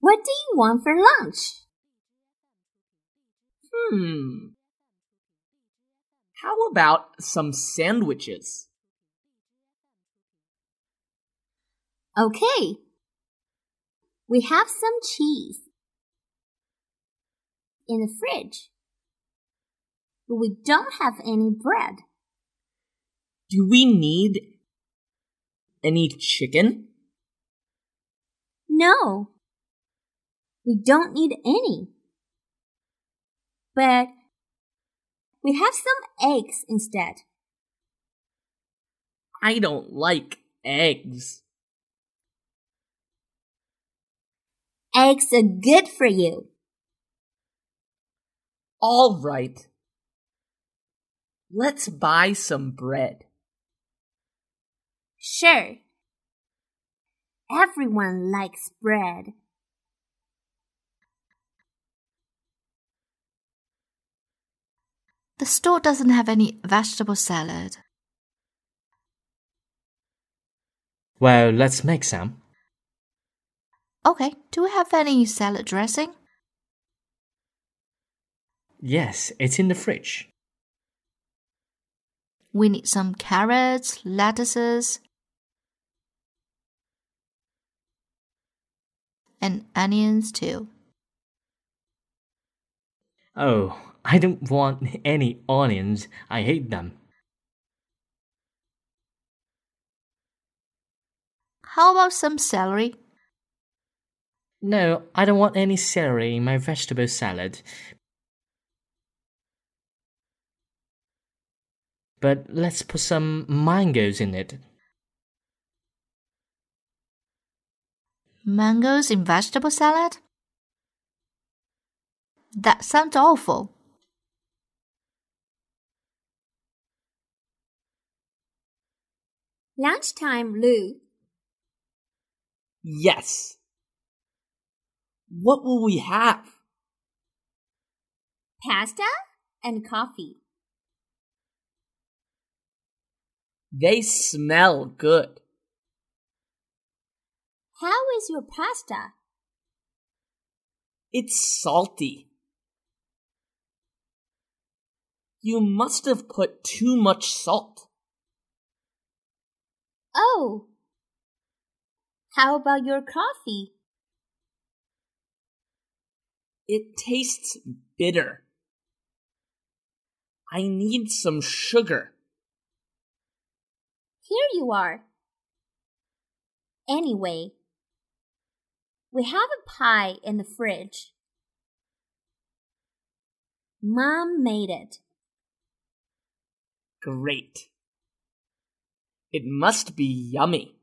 What do you want for lunch? Hmm. How about some sandwiches? Okay. We have some cheese in the fridge, but we don't have any bread. Do we need any chicken? No, we don't need any. But we have some eggs instead. I don't like eggs. Eggs are good for you. All right. Let's buy some bread. Sure. Everyone likes bread. The store doesn't have any vegetable salad. Well, let's make some. Okay, do we have any salad dressing? Yes, it's in the fridge. We need some carrots, lettuces, and onions too. Oh, I don't want any onions. I hate them. How about some celery? No, I don't want any celery in my vegetable salad. But let's put some mangoes in it. Mangoes in vegetable salad? That sounds awful. Lunchtime, Lou. Yes. What will we have? Pasta and coffee. They smell good. How is your pasta? It's salty. You must have put too much salt. Oh. How about your coffee? It tastes bitter. I need some sugar. Here you are. Anyway, we have a pie in the fridge. Mom made it. Great. It must be yummy.